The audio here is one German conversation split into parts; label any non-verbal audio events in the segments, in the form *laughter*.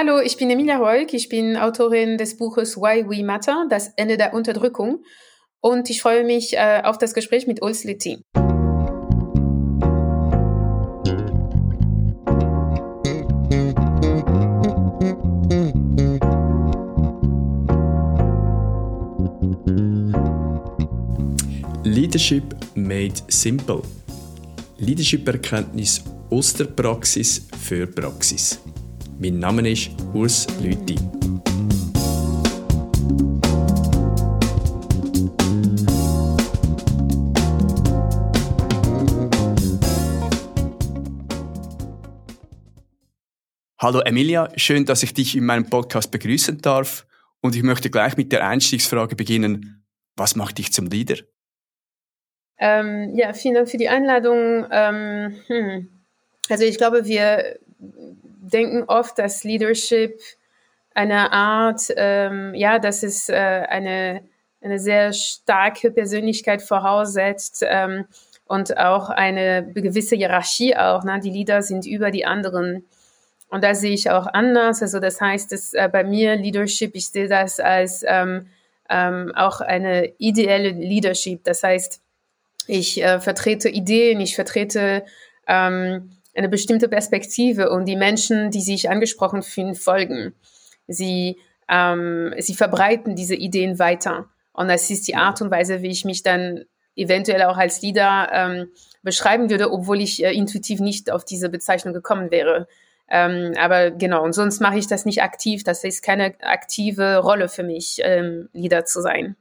Hallo, ich bin Emilia Reuk. Ich bin Autorin des Buches Why We Matter, das Ende der Unterdrückung. Und ich freue mich äh, auf das Gespräch mit Ulz Litti. Leadership made simple. Leadership-Erkenntnis aus der Praxis für Praxis. Mein Name ist Urs Lüthi. Hallo Emilia, schön, dass ich dich in meinem Podcast begrüßen darf. Und ich möchte gleich mit der Einstiegsfrage beginnen. Was macht dich zum Leader? Ähm, ja, vielen Dank für die Einladung. Ähm, hm. Also ich glaube, wir denken oft, dass Leadership eine Art, ähm, ja, dass es äh, eine, eine sehr starke Persönlichkeit voraussetzt ähm, und auch eine gewisse Hierarchie auch. Ne? Die Leader sind über die anderen. Und da sehe ich auch anders. Also das heißt, dass äh, bei mir Leadership, ich sehe das als ähm, ähm, auch eine ideelle Leadership. Das heißt, ich äh, vertrete Ideen, ich vertrete ähm, eine bestimmte Perspektive und die Menschen, die sich angesprochen fühlen, folgen. Sie, ähm, sie verbreiten diese Ideen weiter. Und das ist die Art und Weise, wie ich mich dann eventuell auch als Leader ähm, beschreiben würde, obwohl ich äh, intuitiv nicht auf diese Bezeichnung gekommen wäre. Ähm, aber genau, und sonst mache ich das nicht aktiv. Das ist keine aktive Rolle für mich, ähm, Leader zu sein.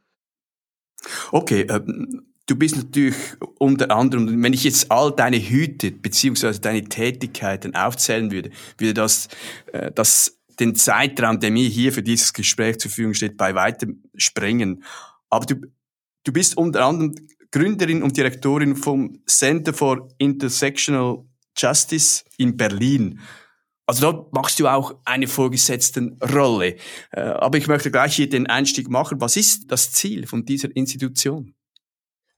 Okay, ähm, du bist natürlich unter anderem, wenn ich jetzt all deine Hüte beziehungsweise deine Tätigkeiten aufzählen würde, würde das, äh, das den Zeitraum, der mir hier für dieses Gespräch zur Verfügung steht, bei weitem sprengen. Aber du, du bist unter anderem Gründerin und Direktorin vom Center for Intersectional Justice in Berlin. Also dort machst du auch eine vorgesetzten Rolle. Äh, aber ich möchte gleich hier den Einstieg machen. Was ist das Ziel von dieser Institution?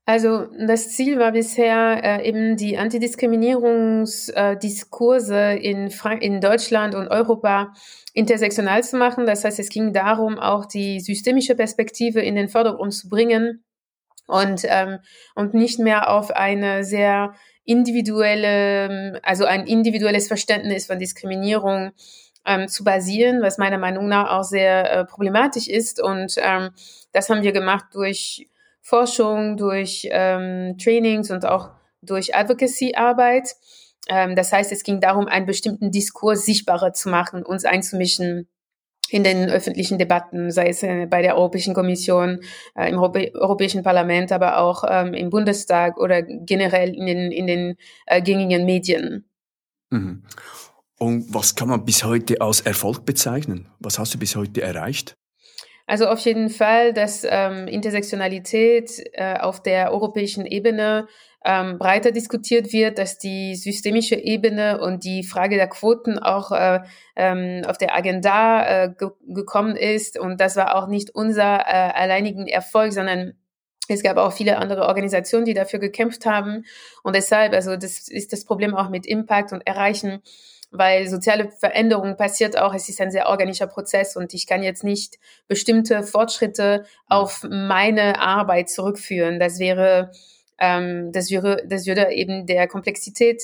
Also das Ziel war bisher äh, eben die Antidiskriminierungsdiskurse äh, in, in Deutschland und Europa intersektional zu machen. Das heißt, es ging darum, auch die systemische Perspektive in den Vordergrund zu bringen und, ähm, und nicht mehr auf eine sehr individuelle, also ein individuelles Verständnis von Diskriminierung ähm, zu basieren, was meiner Meinung nach auch sehr äh, problematisch ist. Und ähm, das haben wir gemacht durch Forschung, durch ähm, Trainings und auch durch Advocacy-Arbeit. Ähm, das heißt, es ging darum, einen bestimmten Diskurs sichtbarer zu machen, uns einzumischen in den öffentlichen Debatten, sei es äh, bei der Europäischen Kommission, äh, im Europä Europäischen Parlament, aber auch ähm, im Bundestag oder generell in den, in den äh, gängigen Medien. Mhm. Und was kann man bis heute als Erfolg bezeichnen? Was hast du bis heute erreicht? Also auf jeden Fall, dass ähm, Intersektionalität äh, auf der europäischen Ebene ähm, breiter diskutiert wird, dass die systemische Ebene und die Frage der Quoten auch äh, ähm, auf der Agenda äh, ge gekommen ist. Und das war auch nicht unser äh, alleinigen Erfolg, sondern es gab auch viele andere Organisationen, die dafür gekämpft haben. Und deshalb, also das ist das Problem auch mit Impact und Erreichen weil soziale Veränderung passiert auch, es ist ein sehr organischer Prozess und ich kann jetzt nicht bestimmte Fortschritte auf meine Arbeit zurückführen. Das wäre, ähm, das wäre, das würde eben der Komplexität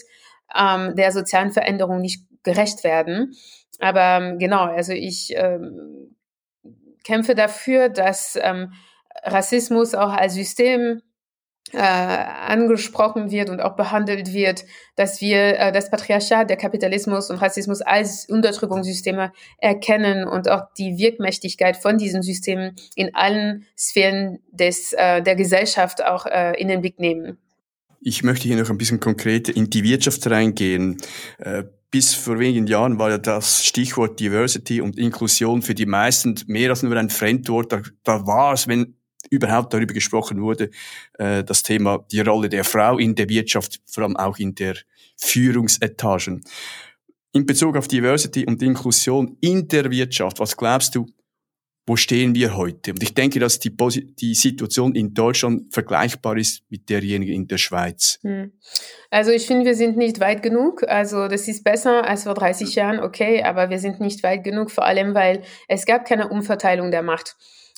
ähm, der sozialen Veränderung nicht gerecht werden. Aber ähm, genau, also ich ähm, kämpfe dafür, dass ähm, Rassismus auch als System äh, angesprochen wird und auch behandelt wird, dass wir äh, das Patriarchat, der Kapitalismus und Rassismus als Unterdrückungssysteme erkennen und auch die Wirkmächtigkeit von diesen Systemen in allen Sphären des, äh, der Gesellschaft auch äh, in den Blick nehmen. Ich möchte hier noch ein bisschen konkreter in die Wirtschaft reingehen. Äh, bis vor wenigen Jahren war ja das Stichwort Diversity und Inklusion für die meisten mehr als nur ein Fremdwort. Da, da war es, wenn überhaupt darüber gesprochen wurde, äh, das Thema die Rolle der Frau in der Wirtschaft, vor allem auch in der Führungsetagen. In Bezug auf Diversity und Inklusion in der Wirtschaft, was glaubst du, wo stehen wir heute? Und ich denke, dass die, die Situation in Deutschland vergleichbar ist mit derjenigen in der Schweiz. Hm. Also ich finde, wir sind nicht weit genug. Also das ist besser als vor 30 Jahren, okay, aber wir sind nicht weit genug, vor allem weil es gab keine Umverteilung der Macht.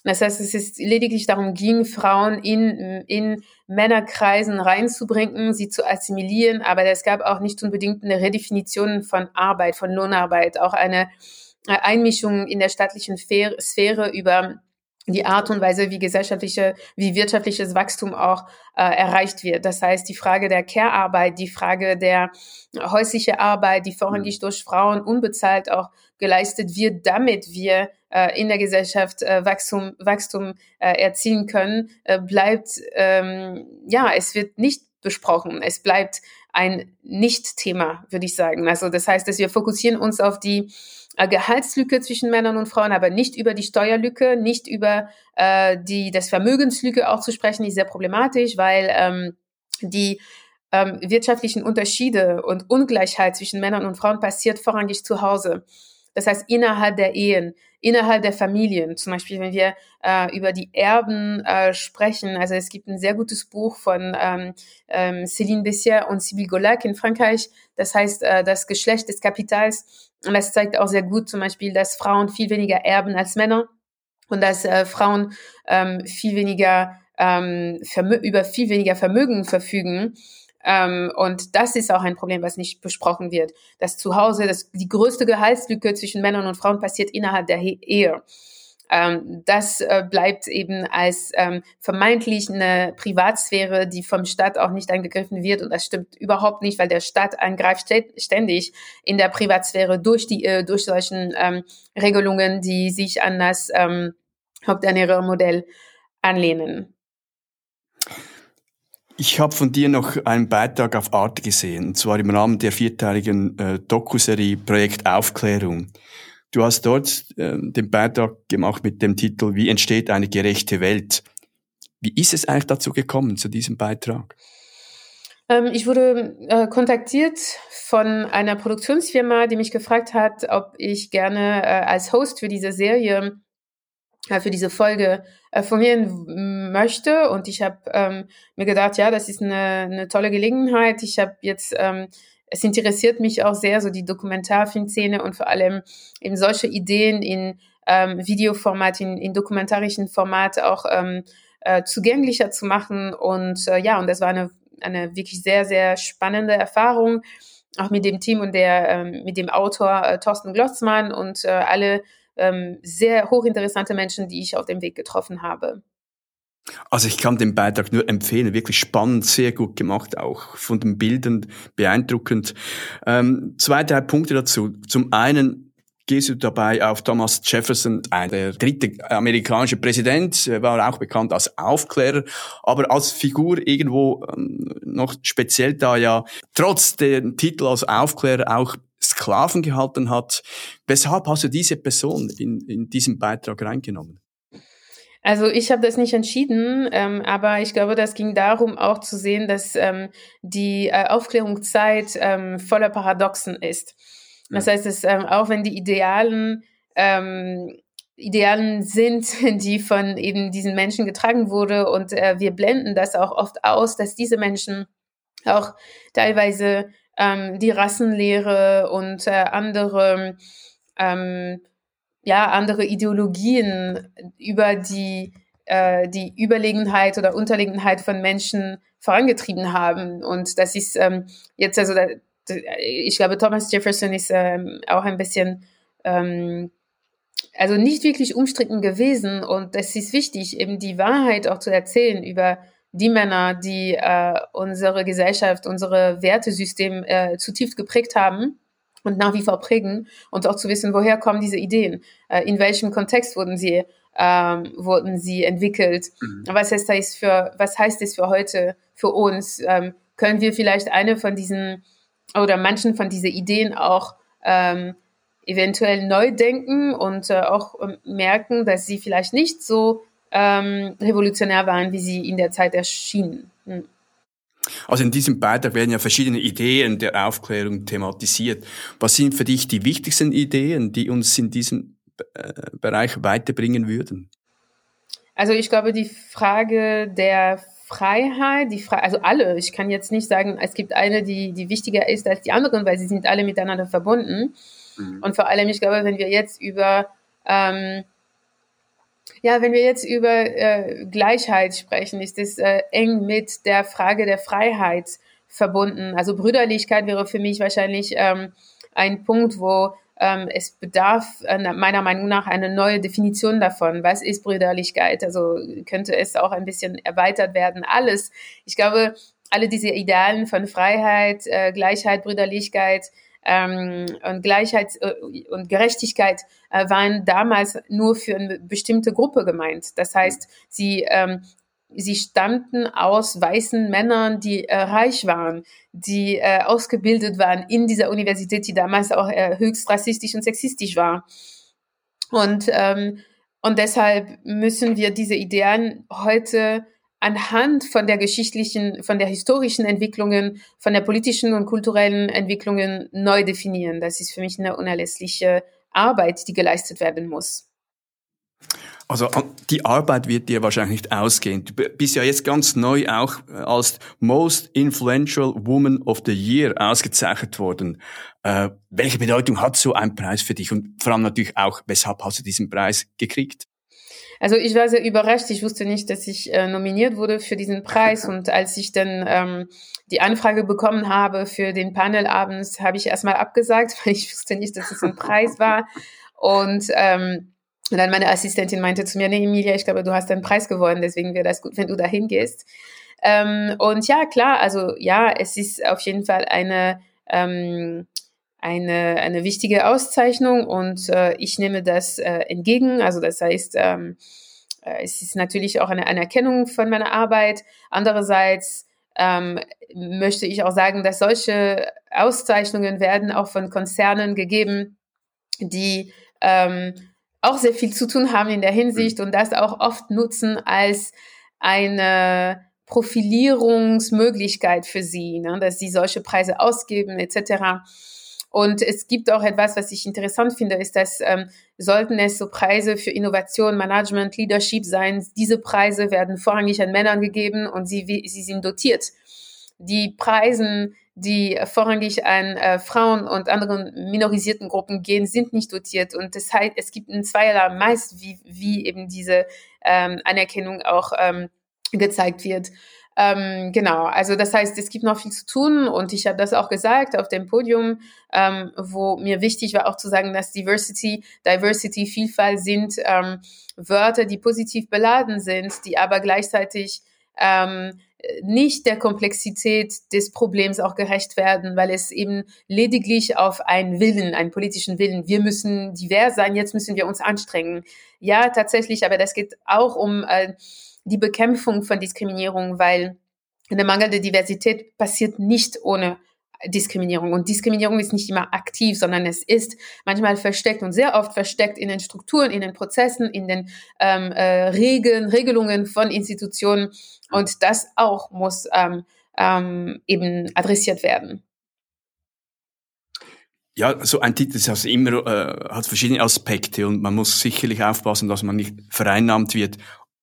Das heißt, es ist lediglich darum ging, Frauen in, in Männerkreisen reinzubringen, sie zu assimilieren, aber es gab auch nicht unbedingt eine Redefinition von Arbeit, von Lohnarbeit, auch eine äh, Einmischung in der staatlichen Sphäre über die Art und Weise, wie gesellschaftliche, wie wirtschaftliches Wachstum auch äh, erreicht wird. Das heißt, die Frage der Care-Arbeit, die Frage der häusliche Arbeit, die vorrangig mhm. durch Frauen unbezahlt auch geleistet wird, damit wir äh, in der Gesellschaft äh, Wachstum, Wachstum äh, erzielen können, äh, bleibt, ähm, ja, es wird nicht besprochen. Es bleibt ein Nicht-Thema, würde ich sagen. Also das heißt, dass wir fokussieren uns auf die Gehaltslücke zwischen Männern und Frauen, aber nicht über die Steuerlücke, nicht über äh, die das Vermögenslücke auch zu sprechen, ist sehr problematisch, weil ähm, die ähm, wirtschaftlichen Unterschiede und Ungleichheit zwischen Männern und Frauen passiert vorrangig zu Hause. Das heißt, innerhalb der Ehen, innerhalb der Familien, zum Beispiel, wenn wir äh, über die Erben äh, sprechen, also es gibt ein sehr gutes Buch von ähm, ähm, Céline Bessier und Sybille Golac in Frankreich, das heißt äh, das Geschlecht des Kapitals. Und das zeigt auch sehr gut zum Beispiel, dass Frauen viel weniger erben als Männer und dass äh, Frauen ähm, viel weniger ähm, über viel weniger Vermögen verfügen ähm, und das ist auch ein Problem, was nicht besprochen wird. Dass zu Hause das, die größte Gehaltslücke zwischen Männern und Frauen passiert innerhalb der Ehe. Ähm, das äh, bleibt eben als ähm, vermeintlich eine Privatsphäre, die vom Staat auch nicht angegriffen wird. Und das stimmt überhaupt nicht, weil der Staat angreift ständig in der Privatsphäre durch die äh, durch solchen ähm, Regelungen, die sich an das ähm, Haupternährermodell anlehnen. Ich habe von dir noch einen Beitrag auf Arte gesehen, und zwar im Rahmen der vierteiligen äh, Dokuserie Projekt Aufklärung. Du hast dort äh, den Beitrag gemacht mit dem Titel Wie entsteht eine gerechte Welt? Wie ist es eigentlich dazu gekommen, zu diesem Beitrag? Ähm, ich wurde äh, kontaktiert von einer Produktionsfirma, die mich gefragt hat, ob ich gerne äh, als Host für diese Serie für diese Folge äh, formieren möchte. Und ich habe ähm, mir gedacht, ja, das ist eine, eine tolle Gelegenheit. Ich habe jetzt, ähm, es interessiert mich auch sehr, so die Dokumentarfilmszene und vor allem eben solche Ideen in ähm, Videoformat, in, in dokumentarischen Format auch ähm, äh, zugänglicher zu machen. Und äh, ja, und das war eine, eine wirklich sehr, sehr spannende Erfahrung auch mit dem Team und der ähm, mit dem Autor äh, Thorsten Glotzmann und äh, alle ähm, sehr hochinteressante Menschen, die ich auf dem Weg getroffen habe. Also ich kann den Beitrag nur empfehlen, wirklich spannend, sehr gut gemacht, auch von den Bildern beeindruckend. Ähm, zwei, drei Punkte dazu. Zum einen gehst du dabei auf Thomas Jefferson ein, der dritte amerikanische Präsident, war auch bekannt als Aufklärer, aber als Figur irgendwo ähm, noch speziell da ja trotz dem Titel als Aufklärer auch Sklaven gehalten hat. Weshalb hast du diese Person in, in diesen Beitrag reingenommen? Also ich habe das nicht entschieden, ähm, aber ich glaube, das ging darum, auch zu sehen, dass ähm, die äh, Aufklärungszeit ähm, voller Paradoxen ist. Das heißt, dass ähm, auch wenn die Idealen ähm, Idealen sind, *laughs* die von eben diesen Menschen getragen wurde und äh, wir blenden das auch oft aus, dass diese Menschen auch teilweise ähm, die Rassenlehre und äh, andere, ähm, ja, andere Ideologien über die, äh, die Überlegenheit oder Unterlegenheit von Menschen vorangetrieben haben. Und das ist ähm, jetzt also, da, ich glaube, Thomas Jefferson ist ähm, auch ein bisschen, ähm, also nicht wirklich umstritten gewesen. Und es ist wichtig, eben die Wahrheit auch zu erzählen über die Männer, die äh, unsere Gesellschaft, unsere Wertesystem äh, zutiefst geprägt haben und nach wie vor prägen und auch zu wissen, woher kommen diese Ideen, äh, in welchem Kontext wurden sie ähm, wurden sie entwickelt, mhm. was heißt das für was heißt es für heute für uns? Ähm, können wir vielleicht eine von diesen oder manchen von diesen Ideen auch ähm, eventuell neu denken und äh, auch ähm, merken, dass sie vielleicht nicht so ähm, revolutionär waren, wie sie in der Zeit erschienen. Hm. Also in diesem Beitrag werden ja verschiedene Ideen der Aufklärung thematisiert. Was sind für dich die wichtigsten Ideen, die uns in diesem äh, Bereich weiterbringen würden? Also ich glaube, die Frage der Freiheit, die Fre also alle, ich kann jetzt nicht sagen, es gibt eine, die, die wichtiger ist als die anderen, weil sie sind alle miteinander verbunden. Mhm. Und vor allem, ich glaube, wenn wir jetzt über ähm, ja, wenn wir jetzt über äh, Gleichheit sprechen, ist es äh, eng mit der Frage der Freiheit verbunden. Also Brüderlichkeit wäre für mich wahrscheinlich ähm, ein Punkt, wo ähm, es bedarf äh, meiner Meinung nach eine neue Definition davon. Was ist Brüderlichkeit? Also könnte es auch ein bisschen erweitert werden. Alles. Ich glaube, alle diese Idealen von Freiheit, äh, Gleichheit, Brüderlichkeit, ähm, und Gleichheit äh, und Gerechtigkeit äh, waren damals nur für eine bestimmte Gruppe gemeint. Das heißt, sie ähm, sie stammten aus weißen Männern, die äh, reich waren, die äh, ausgebildet waren in dieser Universität, die damals auch äh, höchst rassistisch und sexistisch war. Und, ähm, und deshalb müssen wir diese Ideen heute anhand von der geschichtlichen, von der historischen Entwicklungen, von der politischen und kulturellen Entwicklungen neu definieren. Das ist für mich eine unerlässliche Arbeit, die geleistet werden muss. Also die Arbeit wird dir wahrscheinlich nicht ausgehen. Du bist ja jetzt ganz neu auch äh, als Most Influential Woman of the Year ausgezeichnet worden. Äh, welche Bedeutung hat so ein Preis für dich und vor allem natürlich auch, weshalb hast du diesen Preis gekriegt? Also ich war sehr überrascht. Ich wusste nicht, dass ich äh, nominiert wurde für diesen Preis. Und als ich dann ähm, die Anfrage bekommen habe für den Panel abends, habe ich erstmal abgesagt, *laughs* weil ich wusste nicht, dass es ein Preis war. Und ähm, und dann meine Assistentin meinte zu mir, nee, Emilia, ich glaube, du hast einen Preis gewonnen, deswegen wäre das gut, wenn du da hingehst. Ähm, und ja, klar, also ja, es ist auf jeden Fall eine, ähm, eine, eine wichtige Auszeichnung und äh, ich nehme das äh, entgegen. Also das heißt, ähm, äh, es ist natürlich auch eine Anerkennung von meiner Arbeit. Andererseits ähm, möchte ich auch sagen, dass solche Auszeichnungen werden auch von Konzernen gegeben, die ähm, auch sehr viel zu tun haben in der Hinsicht und das auch oft nutzen als eine Profilierungsmöglichkeit für sie, ne, dass sie solche Preise ausgeben etc. Und es gibt auch etwas, was ich interessant finde, ist, dass ähm, sollten es so Preise für Innovation, Management, Leadership sein, diese Preise werden vorrangig an Männern gegeben und sie, sie sind dotiert. Die Preisen, die vorrangig an äh, Frauen und anderen minorisierten Gruppen gehen, sind nicht dotiert. Und das heißt, es gibt ein zweierlei meist, wie, wie eben diese ähm, Anerkennung auch ähm, gezeigt wird. Ähm, genau, also das heißt, es gibt noch viel zu tun und ich habe das auch gesagt auf dem Podium, ähm, wo mir wichtig war auch zu sagen, dass Diversity, Diversity, Vielfalt sind ähm, Wörter, die positiv beladen sind, die aber gleichzeitig ähm, nicht der Komplexität des Problems auch gerecht werden, weil es eben lediglich auf einen Willen, einen politischen Willen, wir müssen divers sein, jetzt müssen wir uns anstrengen. Ja, tatsächlich, aber das geht auch um äh, die Bekämpfung von Diskriminierung, weil eine mangelnde Diversität passiert nicht ohne Diskriminierung. Und Diskriminierung ist nicht immer aktiv, sondern es ist manchmal versteckt und sehr oft versteckt in den Strukturen, in den Prozessen, in den ähm, äh, Regeln, Regelungen von Institutionen. Und das auch muss ähm, ähm, eben adressiert werden. Ja, so ein Titel ist also immer, äh, hat verschiedene Aspekte und man muss sicherlich aufpassen, dass man nicht vereinnahmt wird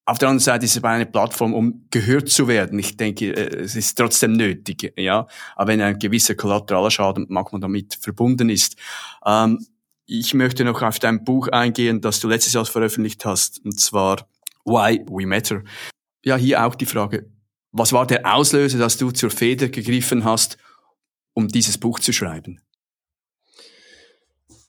auf der anderen Seite ist es eine Plattform, um gehört zu werden. Ich denke, äh, es ist trotzdem nötig, ja. Aber wenn ein gewisser kollateraler Schaden manchmal damit verbunden ist. Ähm, ich möchte noch auf dein Buch eingehen, das du letztes Jahr veröffentlicht hast, und zwar Why We Matter. Ja, hier auch die Frage, was war der Auslöser, dass du zur Feder gegriffen hast, um dieses Buch zu schreiben?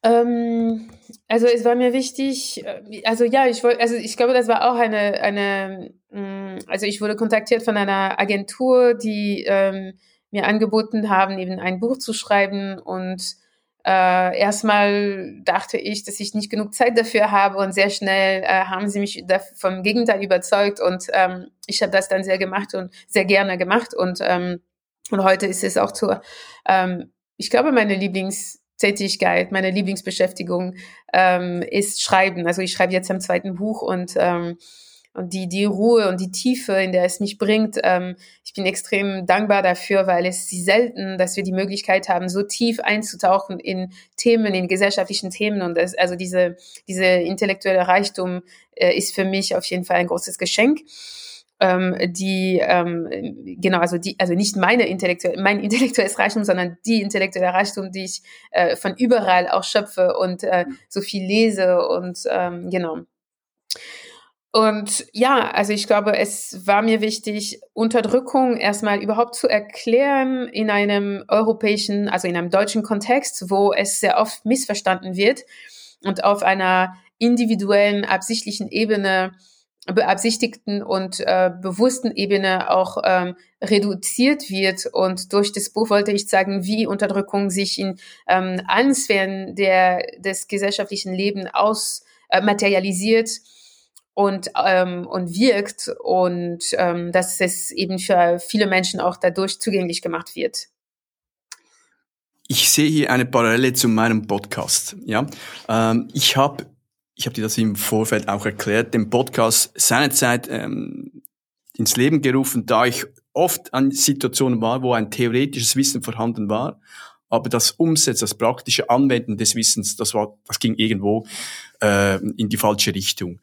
Ähm, also es war mir wichtig, äh, also ja, ich wollte, also ich glaube, das war auch eine, eine, mm, also ich wurde kontaktiert von einer Agentur, die ähm, mir angeboten haben, eben ein Buch zu schreiben. Und äh, erstmal dachte ich, dass ich nicht genug Zeit dafür habe. Und sehr schnell äh, haben sie mich vom Gegenteil überzeugt. Und ähm, ich habe das dann sehr gemacht und sehr gerne gemacht. Und ähm, und heute ist es auch zur, ähm, ich glaube, meine Lieblings Tätigkeit, meine Lieblingsbeschäftigung ähm, ist Schreiben. Also ich schreibe jetzt am zweiten Buch und ähm, und die, die Ruhe und die Tiefe, in der es mich bringt. Ähm, ich bin extrem dankbar dafür, weil es selten, dass wir die Möglichkeit haben, so tief einzutauchen in Themen, in gesellschaftlichen Themen. Und das, also diese, diese intellektuelle Reichtum äh, ist für mich auf jeden Fall ein großes Geschenk. Ähm, die ähm, genau also die also nicht meine intellektuelle mein *laughs* intellektuelles Reichtum sondern die intellektuelle Reichtum die ich äh, von überall auch schöpfe und äh, so viel lese und ähm, genau. Und ja, also ich glaube, es war mir wichtig, Unterdrückung erstmal überhaupt zu erklären in einem europäischen, also in einem deutschen Kontext, wo es sehr oft missverstanden wird und auf einer individuellen, absichtlichen Ebene, beabsichtigten und äh, bewussten Ebene auch ähm, reduziert wird. Und durch das Buch wollte ich sagen, wie Unterdrückung sich in ähm, allen Sphären der, des gesellschaftlichen Lebens aus äh, materialisiert und, ähm, und wirkt und ähm, dass es eben für viele Menschen auch dadurch zugänglich gemacht wird. Ich sehe hier eine Parallele zu meinem Podcast. Ja, ähm, ich habe, ich habe dir das im Vorfeld auch erklärt, den Podcast seinerzeit ähm, ins Leben gerufen, da ich oft an Situationen war, wo ein theoretisches Wissen vorhanden war, aber das Umsetzen, das praktische Anwenden des Wissens, das war, das ging irgendwo äh, in die falsche Richtung.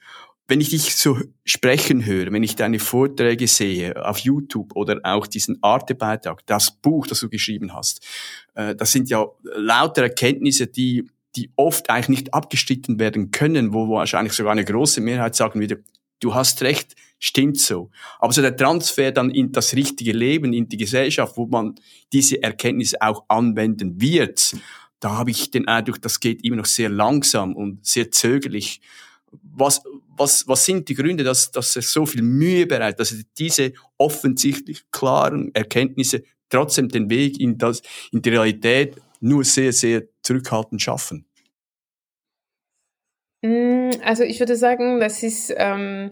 Wenn ich dich so sprechen höre, wenn ich deine Vorträge sehe auf YouTube oder auch diesen Arte-Beitrag, das Buch, das du geschrieben hast, äh, das sind ja lauter Erkenntnisse, die, die oft eigentlich nicht abgestritten werden können, wo wahrscheinlich sogar eine große Mehrheit sagen würde, du hast recht, stimmt so. Aber so der Transfer dann in das richtige Leben, in die Gesellschaft, wo man diese Erkenntnisse auch anwenden wird, da habe ich den Eindruck, das geht immer noch sehr langsam und sehr zögerlich. Was, was, was sind die Gründe, dass, dass er so viel Mühe bereitet, dass er diese offensichtlich klaren Erkenntnisse trotzdem den Weg in, das, in die Realität nur sehr, sehr zurückhaltend schaffen? Mm, also ich würde sagen, das ist ähm,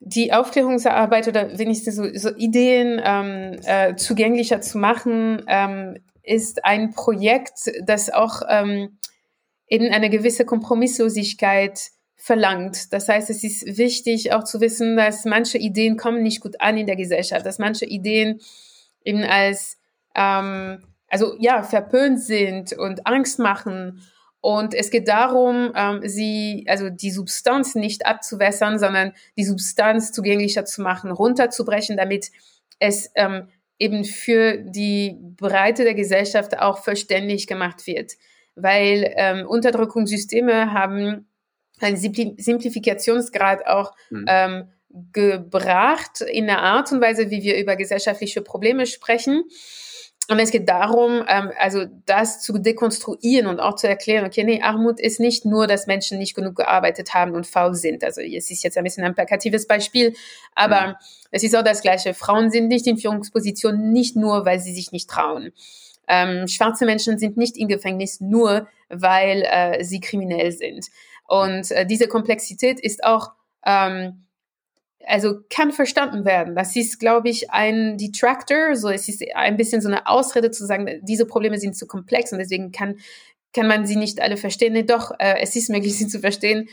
die Aufklärungsarbeit oder wenigstens so, so Ideen ähm, äh, zugänglicher zu machen, ähm, ist ein Projekt, das auch ähm, in eine gewisse Kompromisslosigkeit verlangt. Das heißt, es ist wichtig auch zu wissen, dass manche Ideen kommen nicht gut an in der Gesellschaft, dass manche Ideen eben als, ähm, also ja, verpönt sind und Angst machen. Und es geht darum, ähm, sie, also die Substanz nicht abzuwässern, sondern die Substanz zugänglicher zu machen, runterzubrechen, damit es ähm, eben für die Breite der Gesellschaft auch verständlich gemacht wird. Weil ähm, Unterdrückungssysteme haben einen Simplifikationsgrad auch mhm. ähm, gebracht in der Art und Weise, wie wir über gesellschaftliche Probleme sprechen. Und es geht darum, ähm, also das zu dekonstruieren und auch zu erklären, okay, nee, Armut ist nicht nur, dass Menschen nicht genug gearbeitet haben und faul sind. Also es ist jetzt ein bisschen ein plakatives Beispiel, aber mhm. es ist auch das Gleiche. Frauen sind nicht in Führungspositionen, nicht nur, weil sie sich nicht trauen. Ähm, schwarze Menschen sind nicht im Gefängnis nur, weil äh, sie kriminell sind. Und äh, diese Komplexität ist auch, ähm, also kann verstanden werden. Das ist, glaube ich, ein Detractor, so es ist ein bisschen so eine Ausrede zu sagen, diese Probleme sind zu komplex und deswegen kann, kann man sie nicht alle verstehen. Nee, doch, äh, es ist möglich, *laughs* sie zu verstehen.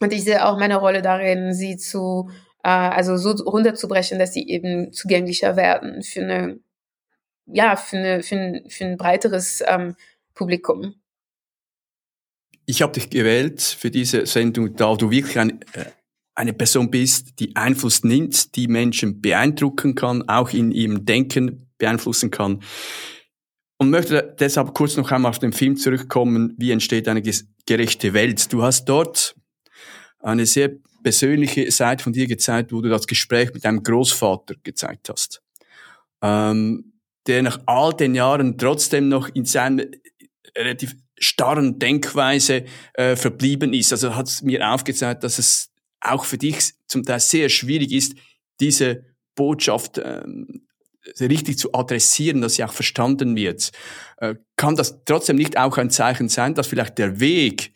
Und ich sehe auch meine Rolle darin, sie zu, äh, also so runterzubrechen, dass sie eben zugänglicher werden für eine, ja, für eine, für ein, für ein breiteres ähm, Publikum. Ich habe dich gewählt für diese Sendung, da du wirklich ein, äh, eine Person bist, die Einfluss nimmt, die Menschen beeindrucken kann, auch in ihrem Denken beeinflussen kann. Und möchte deshalb kurz noch einmal auf den Film zurückkommen, wie entsteht eine gerechte Welt. Du hast dort eine sehr persönliche Seite von dir gezeigt, wo du das Gespräch mit deinem Großvater gezeigt hast, ähm, der nach all den Jahren trotzdem noch in seiner relativ starren Denkweise äh, verblieben ist. Also hat es mir aufgezeigt, dass es auch für dich zum Teil sehr schwierig ist, diese Botschaft ähm, richtig zu adressieren, dass sie auch verstanden wird. Äh, kann das trotzdem nicht auch ein Zeichen sein, dass vielleicht der Weg,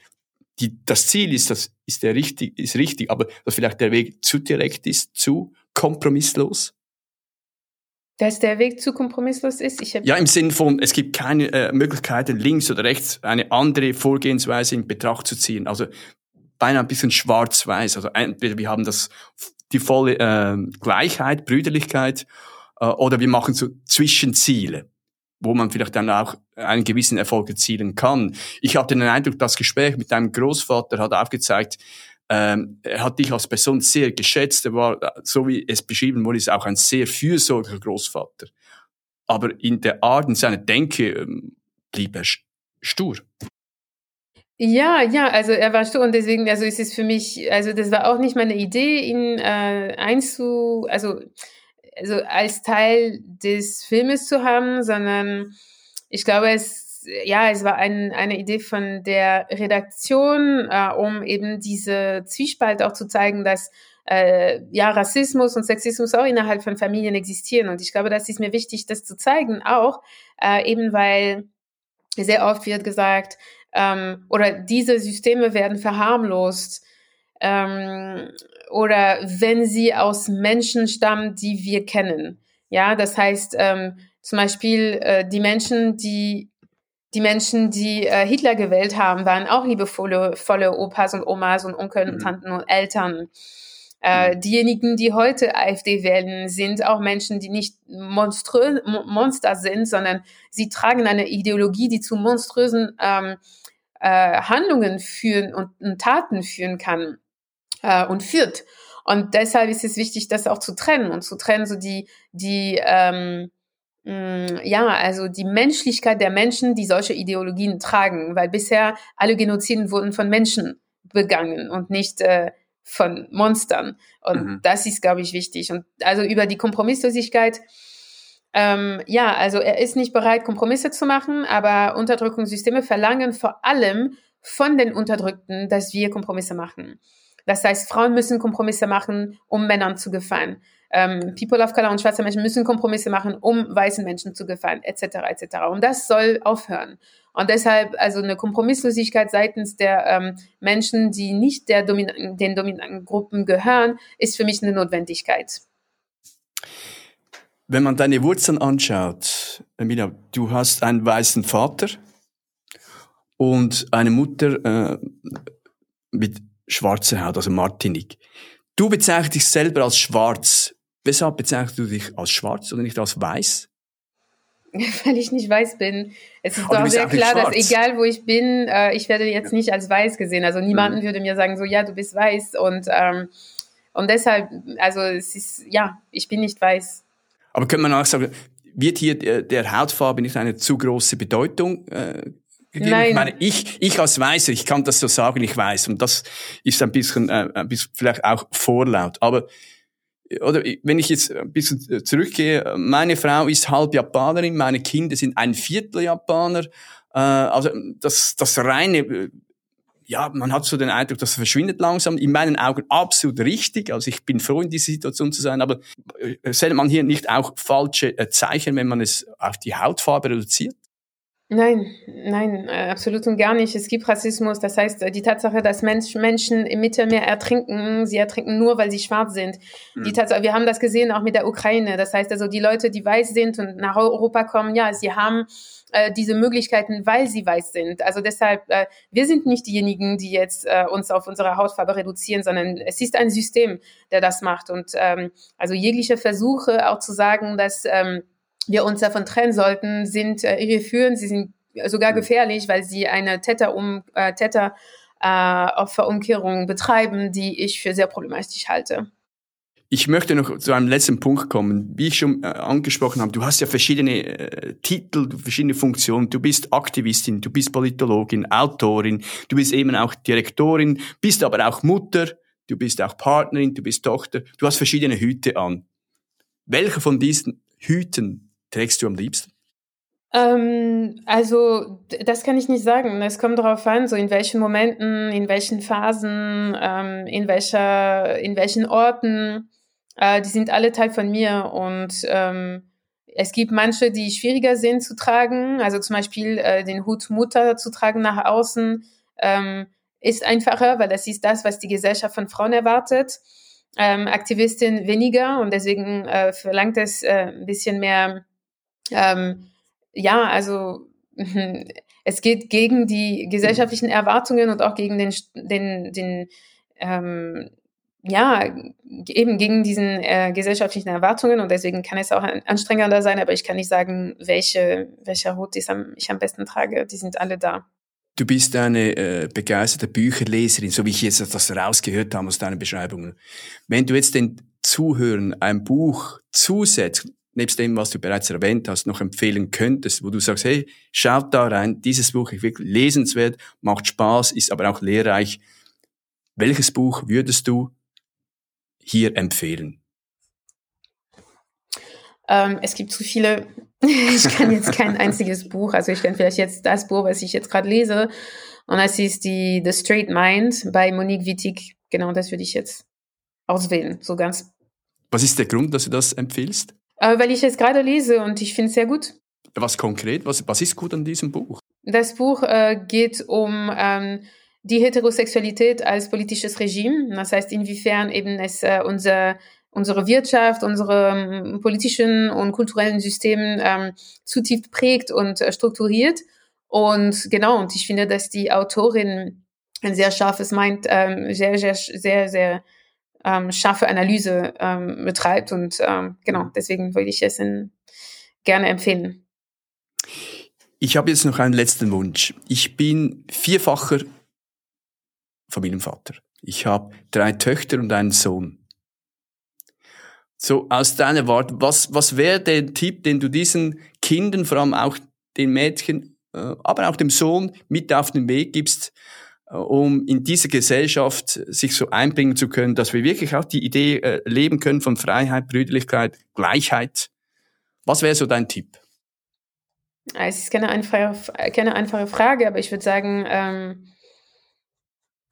die, das Ziel ist, das ist der richtig, ist richtig, aber dass vielleicht der Weg zu direkt ist, zu kompromisslos? Dass der Weg zu kompromisslos ist? Ich ja, im Sinn von, es gibt keine äh, Möglichkeiten, links oder rechts eine andere Vorgehensweise in Betracht zu ziehen. Also beinahe ein bisschen schwarz-weiß. Also entweder wir haben das die volle äh, Gleichheit, Brüderlichkeit, äh, oder wir machen so Zwischenziele wo man vielleicht dann auch einen gewissen Erfolg erzielen kann. Ich hatte den Eindruck, das Gespräch mit deinem Großvater hat aufgezeigt, ähm, er hat dich als Person sehr geschätzt. Er war, so wie es beschrieben wurde, ist auch ein sehr fürsorglicher Großvater. Aber in der Art, in seiner Denke ähm, blieb er stur. Ja, ja, also er war stur und deswegen, also ist es für mich, also das war auch nicht meine Idee, ihn äh, einzu, also also als Teil des Filmes zu haben, sondern ich glaube, es, ja, es war ein, eine Idee von der Redaktion, äh, um eben diese Zwiespalt auch zu zeigen, dass äh, ja, Rassismus und Sexismus auch innerhalb von Familien existieren. Und ich glaube, das ist mir wichtig, das zu zeigen, auch äh, eben weil sehr oft wird gesagt, ähm, oder diese Systeme werden verharmlost. Ähm, oder wenn sie aus Menschen stammen, die wir kennen. Ja, das heißt ähm, zum Beispiel äh, die Menschen, die die Menschen, die äh, Hitler gewählt haben, waren auch liebevolle volle Opas und Omas und Onkel und mhm. Tanten und Eltern. Äh, mhm. diejenigen, die heute AfD wählen, sind auch Menschen, die nicht monströs, Monster sind, sondern sie tragen eine Ideologie, die zu monströsen ähm, äh, Handlungen führen und, und Taten führen kann äh, und führt. Und deshalb ist es wichtig, das auch zu trennen und zu trennen, so die, die, ähm, mm, ja, also die Menschlichkeit der Menschen, die solche Ideologien tragen, weil bisher alle Genoziden wurden von Menschen begangen und nicht äh, von Monstern. Und mhm. das ist, glaube ich, wichtig. Und also über die Kompromisslosigkeit, ähm, ja, also er ist nicht bereit, Kompromisse zu machen, aber Unterdrückungssysteme verlangen vor allem von den Unterdrückten, dass wir Kompromisse machen. Das heißt, Frauen müssen Kompromisse machen, um Männern zu gefallen. Ähm, People of Color und schwarze Menschen müssen Kompromisse machen, um weißen Menschen zu gefallen, etc. etc. Und das soll aufhören. Und deshalb also eine Kompromisslosigkeit seitens der ähm, Menschen, die nicht der Domin den dominanten Gruppen gehören, ist für mich eine Notwendigkeit. Wenn man deine Wurzeln anschaut, Emilia, du hast einen weißen Vater und eine Mutter äh, mit schwarze Haut, also Martinik. Du bezeichnest dich selber als schwarz. Weshalb bezeichnest du dich als schwarz oder nicht als weiß? *laughs* Weil ich nicht weiß bin. Es ist doch sehr klar, dass egal wo ich bin, äh, ich werde jetzt nicht als weiß gesehen. Also niemanden mhm. würde mir sagen, so ja, du bist weiß. Und, ähm, und deshalb, also es ist, ja, ich bin nicht weiß. Aber könnte man auch sagen, wird hier der, Hautfarbe nicht eine zu große Bedeutung äh, gegeben. Nein. Ich meine, ich, ich als Weißer, ich kann das so sagen, ich weiß. Und das ist ein bisschen, äh, ein bisschen vielleicht auch vorlaut. Aber, oder wenn ich jetzt ein bisschen zurückgehe, meine Frau ist halb Japanerin, meine Kinder sind ein Viertel Japaner. Äh, also das, das reine, ja, man hat so den Eindruck, das verschwindet langsam. In meinen Augen absolut richtig. Also ich bin froh, in dieser Situation zu sein. Aber äh, sollte man hier nicht auch falsche äh, Zeichen, wenn man es auf die Hautfarbe reduziert? Nein, nein, äh, absolut und gar nicht. Es gibt Rassismus. Das heißt, äh, die Tatsache, dass Mensch, Menschen im Mittelmeer ertrinken, sie ertrinken nur, weil sie schwarz sind. Mhm. Die Tatsache, wir haben das gesehen auch mit der Ukraine. Das heißt also, die Leute, die weiß sind und nach Europa kommen, ja, sie haben äh, diese Möglichkeiten, weil sie weiß sind. Also deshalb, äh, wir sind nicht diejenigen, die jetzt äh, uns auf unsere Hautfarbe reduzieren, sondern es ist ein System, der das macht. Und ähm, also jegliche Versuche auch zu sagen, dass ähm, wir uns davon trennen sollten, sind äh, irreführend, sie sind sogar gefährlich, weil sie eine Täter-um, äh, Täter, äh, betreiben, die ich für sehr problematisch halte. Ich möchte noch zu einem letzten Punkt kommen. Wie ich schon äh, angesprochen habe, du hast ja verschiedene äh, Titel, verschiedene Funktionen. Du bist Aktivistin, du bist Politologin, Autorin, du bist eben auch Direktorin, bist aber auch Mutter, du bist auch Partnerin, du bist Tochter. Du hast verschiedene Hüte an. Welche von diesen Hüten trägst du am liebsten? Ähm, also, das kann ich nicht sagen. Es kommt darauf an, so in welchen Momenten, in welchen Phasen, ähm, in welcher, in welchen Orten. Äh, die sind alle Teil von mir und ähm, es gibt manche, die schwieriger sind zu tragen. Also zum Beispiel äh, den Hut Mutter zu tragen nach außen ähm, ist einfacher, weil das ist das, was die Gesellschaft von Frauen erwartet. Ähm, Aktivistin weniger und deswegen äh, verlangt es äh, ein bisschen mehr ähm, ja, also *laughs* es geht gegen die gesellschaftlichen Erwartungen und auch gegen den, den, den ähm, ja, eben gegen diesen äh, gesellschaftlichen Erwartungen und deswegen kann es auch anstrengender sein, aber ich kann nicht sagen, welche, welcher Hut ich am, ich am besten trage. Die sind alle da. Du bist eine äh, begeisterte Bücherleserin, so wie ich jetzt das rausgehört habe aus deinen Beschreibungen. Wenn du jetzt den Zuhörern ein Buch zusetzt, nebst dem, was du bereits erwähnt hast, noch empfehlen könntest, wo du sagst, hey, schaut da rein, dieses Buch ist wirklich lesenswert, macht Spaß, ist aber auch lehrreich. Welches Buch würdest du hier empfehlen? Ähm, es gibt zu viele. *laughs* ich kann jetzt kein einziges Buch, also ich kann vielleicht jetzt das Buch, was ich jetzt gerade lese, und das ist die The Straight Mind bei Monique Wittig. Genau, das würde ich jetzt auswählen, so ganz. Was ist der Grund, dass du das empfiehlst? Äh, weil ich es gerade lese und ich finde es sehr gut. Was konkret? Was, was ist gut an diesem Buch? Das Buch äh, geht um ähm, die Heterosexualität als politisches Regime. Das heißt, inwiefern eben es äh, unser, unsere Wirtschaft, unsere ähm, politischen und kulturellen Systeme ähm, zu tief prägt und äh, strukturiert. Und genau, und ich finde, dass die Autorin ein sehr scharfes Mind, ähm, sehr, sehr, sehr, sehr ähm, scharfe Analyse ähm, betreibt. Und ähm, genau, deswegen würde ich es in, gerne empfehlen. Ich habe jetzt noch einen letzten Wunsch. Ich bin vierfacher Familienvater. Ich habe drei Töchter und einen Sohn. So aus deiner Wort, was, was wäre der Tipp, den du diesen Kindern, vor allem auch den Mädchen, äh, aber auch dem Sohn mit auf den Weg gibst, um in dieser Gesellschaft sich so einbringen zu können, dass wir wirklich auch die Idee äh, leben können von Freiheit, Brüderlichkeit, Gleichheit. Was wäre so dein Tipp? Es ist keine einfache, keine einfache Frage, aber ich würde sagen, ähm,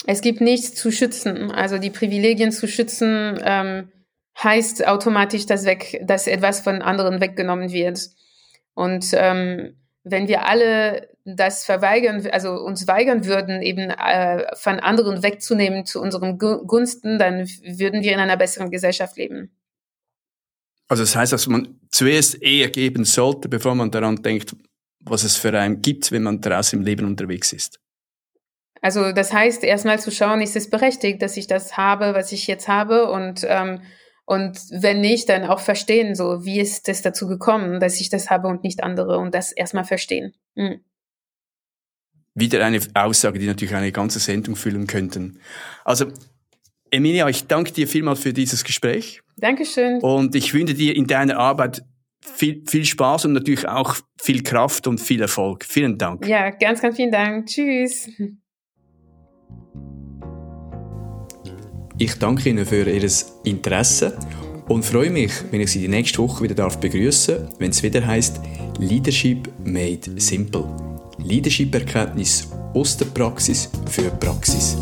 es gibt nichts zu schützen. Also die Privilegien zu schützen ähm, heißt automatisch, dass, weg, dass etwas von anderen weggenommen wird. Und ähm, wenn wir alle das verweigern, also uns weigern würden, eben äh, von anderen wegzunehmen zu unseren Gunsten, dann würden wir in einer besseren Gesellschaft leben. Also das heißt, dass man zuerst eher geben sollte, bevor man daran denkt, was es für einen gibt, wenn man draußen im Leben unterwegs ist. Also das heißt, erstmal zu schauen, ist es berechtigt, dass ich das habe, was ich jetzt habe und ähm, und wenn nicht, dann auch verstehen, so wie ist es dazu gekommen, dass ich das habe und nicht andere und das erstmal verstehen. Mhm. Wieder eine Aussage, die natürlich eine ganze Sendung füllen könnten. Also Emilia, ich danke dir vielmals für dieses Gespräch. Dankeschön. Und ich wünsche dir in deiner Arbeit viel, viel Spaß und natürlich auch viel Kraft und viel Erfolg. Vielen Dank. Ja, ganz, ganz vielen Dank. Tschüss. Ich danke Ihnen für Ihr Interesse und freue mich, wenn ich Sie die nächste Woche wieder darf begrüßen, wenn es wieder heißt Leadership made simple. Leadership-Erkenntnis aus der Praxis für Praxis.